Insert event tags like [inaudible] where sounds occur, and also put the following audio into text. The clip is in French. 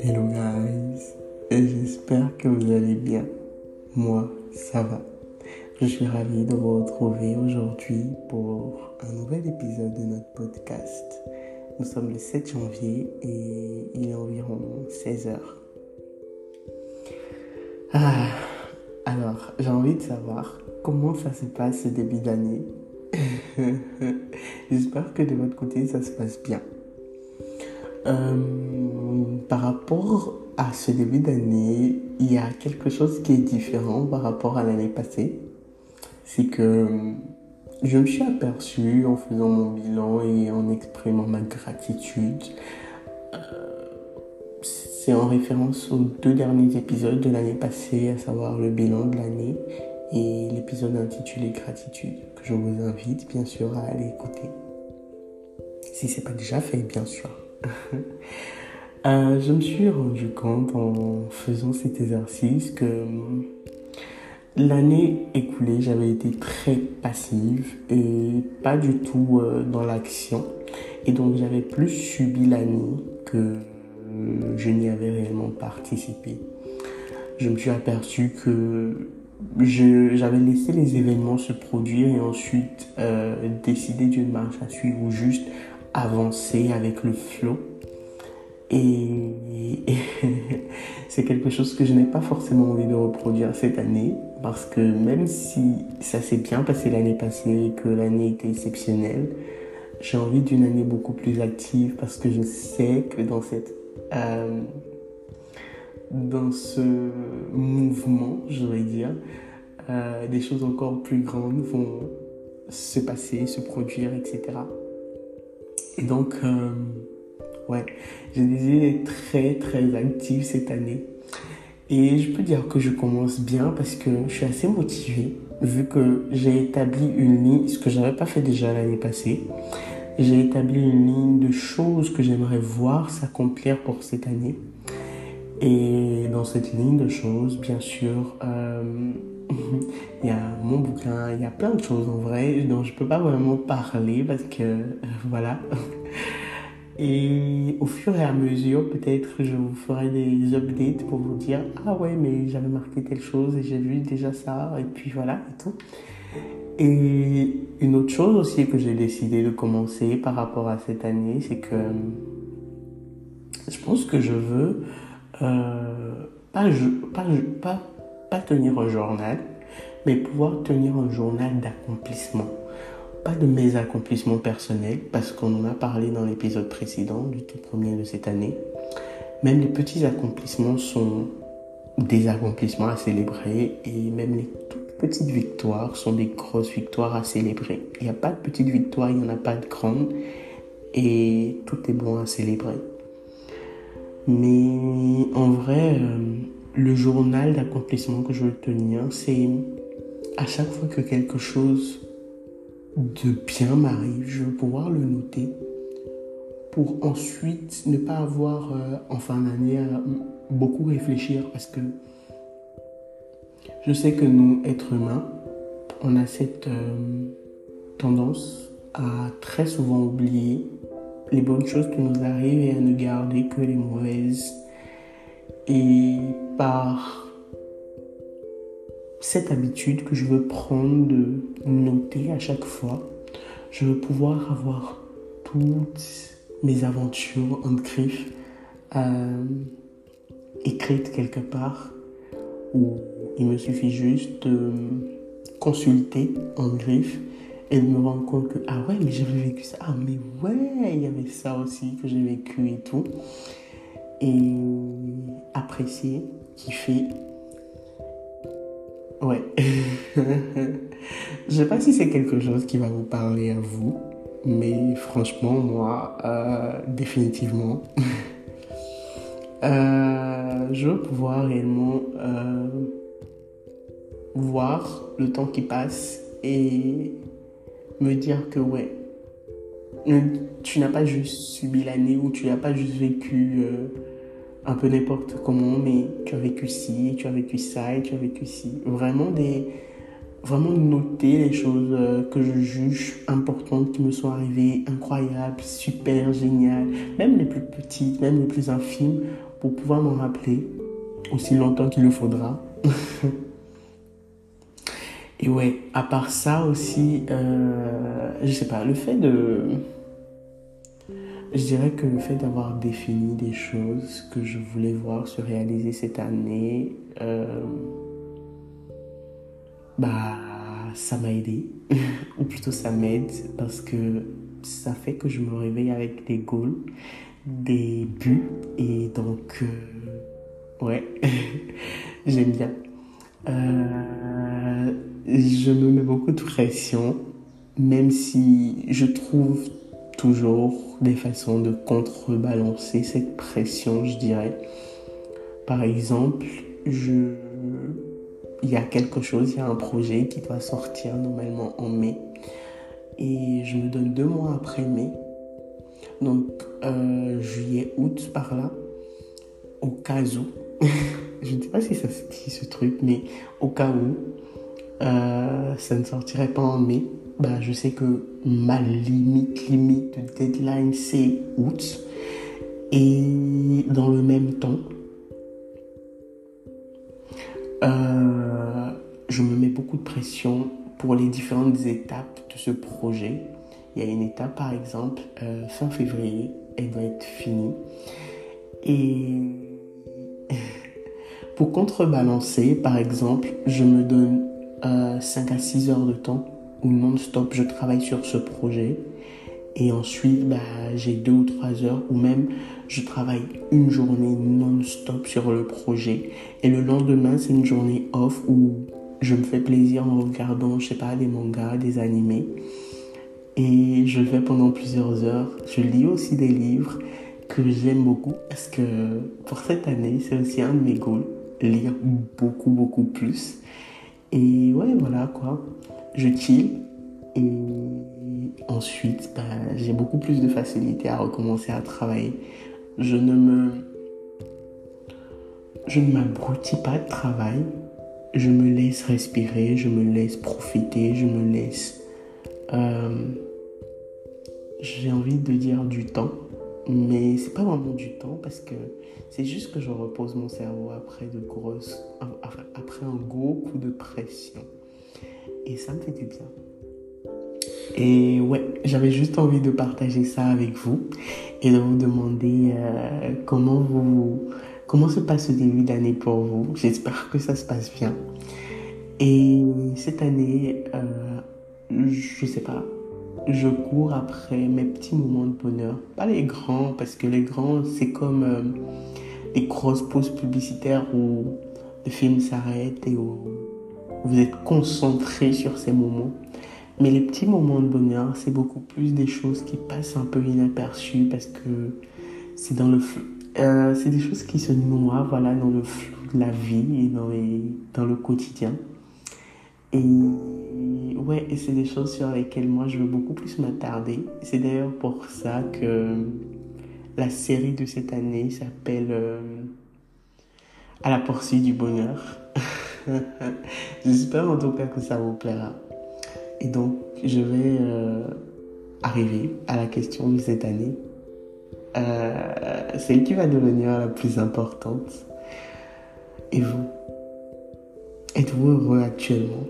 Hello guys, j'espère que vous allez bien. Moi, ça va. Je suis ravi de vous retrouver aujourd'hui pour un nouvel épisode de notre podcast. Nous sommes le 7 janvier et il est environ 16 heures. Ah, alors, j'ai envie de savoir comment ça se passe ce début d'année. [laughs] J'espère que de votre côté, ça se passe bien. Euh, par rapport à ce début d'année, il y a quelque chose qui est différent par rapport à l'année passée. C'est que je me suis aperçu en faisant mon bilan et en exprimant ma gratitude. Euh, c'est en référence aux deux derniers épisodes de l'année passée, à savoir le bilan de l'année et l'épisode intitulé Gratitude, que je vous invite bien sûr à aller écouter. Si c'est pas déjà fait, bien sûr. [laughs] Euh, je me suis rendu compte en faisant cet exercice que hum, l'année écoulée, j'avais été très passive et pas du tout euh, dans l'action. Et donc j'avais plus subi l'année que je n'y avais réellement participé. Je me suis aperçu que j'avais laissé les événements se produire et ensuite euh, décider d'une marche à suivre ou juste avancer avec le flow. Et, [laughs] c'est quelque chose que je n'ai pas forcément envie de reproduire cette année parce que même si ça s'est bien passé l'année passée et que l'année était exceptionnelle, j'ai envie d'une année beaucoup plus active parce que je sais que dans cette euh, dans ce mouvement, je vais dire, euh, des choses encore plus grandes vont se passer, se produire, etc. Et donc, euh, ouais, j'ai décidé d'être très, très active cette année. Et je peux dire que je commence bien parce que je suis assez motivée, vu que j'ai établi une ligne, ce que je n'avais pas fait déjà l'année passée. J'ai établi une ligne de choses que j'aimerais voir s'accomplir pour cette année. Et dans cette ligne de choses, bien sûr, euh, [laughs] il y a mon bouquin, il y a plein de choses en vrai dont je peux pas vraiment parler parce que euh, voilà. [laughs] Et au fur et à mesure, peut-être je vous ferai des updates pour vous dire ah ouais mais j'avais marqué telle chose et j'ai vu déjà ça et puis voilà et tout. Et une autre chose aussi que j'ai décidé de commencer par rapport à cette année, c'est que je pense que je veux euh, pas, tenir un journal, mais pouvoir tenir un journal d'accomplissement. Pas de mes accomplissements personnels, parce qu'on en a parlé dans l'épisode précédent, du tout premier de cette année. Même les petits accomplissements sont des accomplissements à célébrer et même les toutes petites victoires sont des grosses victoires à célébrer. Il n'y a pas de petites victoires, il n'y en a pas de grandes et tout est bon à célébrer. Mais en vrai, euh, le journal d'accomplissement que je veux tenir, c'est à chaque fois que quelque chose de bien m'arrive, je veux pouvoir le noter pour ensuite ne pas avoir euh, en fin d'année à beaucoup réfléchir parce que je sais que nous, êtres humains, on a cette euh, tendance à très souvent oublier les bonnes choses qui nous arrivent et à ne garder que les mauvaises. Et par cette habitude que je veux prendre de noter à chaque fois, je veux pouvoir avoir toutes mes aventures en griffes euh, écrites quelque part où il me suffit juste de consulter en griffe et de me rendre compte que, ah ouais, mais j'avais vécu ça. Ah, mais ouais, il y avait ça aussi que j'ai vécu et tout. Et apprécier, kiffer. Ouais. [laughs] Je sais pas si c'est quelque chose qui va vous parler à vous, mais franchement, moi, euh, définitivement, [laughs] euh, je veux pouvoir réellement euh, voir le temps qui passe et me dire que ouais, tu n'as pas juste subi l'année ou tu n'as pas juste vécu euh, un peu n'importe comment, mais tu as vécu ci, tu as vécu ça et tu as vécu ci. Vraiment vraiment noter les choses euh, que je juge importantes qui me sont arrivées, incroyables, super, géniales, même les plus petites, même les plus infimes, pour pouvoir m'en rappeler aussi longtemps qu'il le faudra. [laughs] Et ouais, à part ça aussi, euh, je sais pas, le fait de... Je dirais que le fait d'avoir défini des choses que je voulais voir se réaliser cette année, euh, bah, ça m'a aidé, [laughs] ou plutôt ça m'aide, parce que ça fait que je me réveille avec des goals, des buts, et donc, euh, ouais, [laughs] j'aime bien. Euh, je me mets beaucoup de pression, même si je trouve toujours des façons de contrebalancer cette pression, je dirais. Par exemple, je il y a quelque chose, il y a un projet qui doit sortir normalement en mai. Et je me donne deux mois après mai. Donc euh, juillet, août par là. Au cas où. [laughs] je ne sais pas si ça se dit ce truc, mais au cas où euh, ça ne sortirait pas en mai, bah, je sais que ma limite, limite de deadline, c'est août. Et dans le même temps, euh, je me mets beaucoup de pression pour les différentes étapes de ce projet. Il y a une étape, par exemple, euh, fin février, elle doit être finie. Et [laughs] pour contrebalancer, par exemple, je me donne 5 euh, à 6 heures de temps où non-stop je travaille sur ce projet. Et ensuite, bah, j'ai 2 ou 3 heures où même je travaille une journée non-stop sur le projet. Et le lendemain, c'est une journée off où je me fais plaisir en regardant, je sais pas, des mangas, des animés. Et je le fais pendant plusieurs heures. Je lis aussi des livres que j'aime beaucoup parce que pour cette année, c'est aussi un de mes goals. Lire beaucoup, beaucoup plus. Et ouais, voilà quoi. Je chill. Et ensuite, bah, j'ai beaucoup plus de facilité à recommencer à travailler je ne me je ne m'abrutis pas de travail. Je me laisse respirer, je me laisse profiter, je me laisse euh, j'ai envie de dire du temps, mais c'est pas vraiment du temps parce que c'est juste que je repose mon cerveau après de grosses après un gros coup de pression. Et ça me fait du bien. Et ouais, j'avais juste envie de partager ça avec vous et de vous demander euh, comment vous comment se passe le début d'année pour vous. J'espère que ça se passe bien. Et cette année, euh, je sais pas, je cours après mes petits moments de bonheur. Pas les grands, parce que les grands, c'est comme euh, des grosses pauses publicitaires où le film s'arrête et où vous êtes concentré sur ces moments. Mais les petits moments de bonheur, c'est beaucoup plus des choses qui passent un peu inaperçues parce que c'est dans le euh, c'est des choses qui se noient voilà, dans le flou de la vie et dans, dans le quotidien. Et ouais, et c'est des choses sur lesquelles moi je veux beaucoup plus m'attarder. C'est d'ailleurs pour ça que la série de cette année s'appelle euh, À la poursuite du bonheur. [laughs] J'espère en tout cas que ça vous plaira. Et donc, je vais euh, arriver à la question de cette année. Euh, celle qui va devenir la plus importante. Et vous? Êtes-vous heureux actuellement?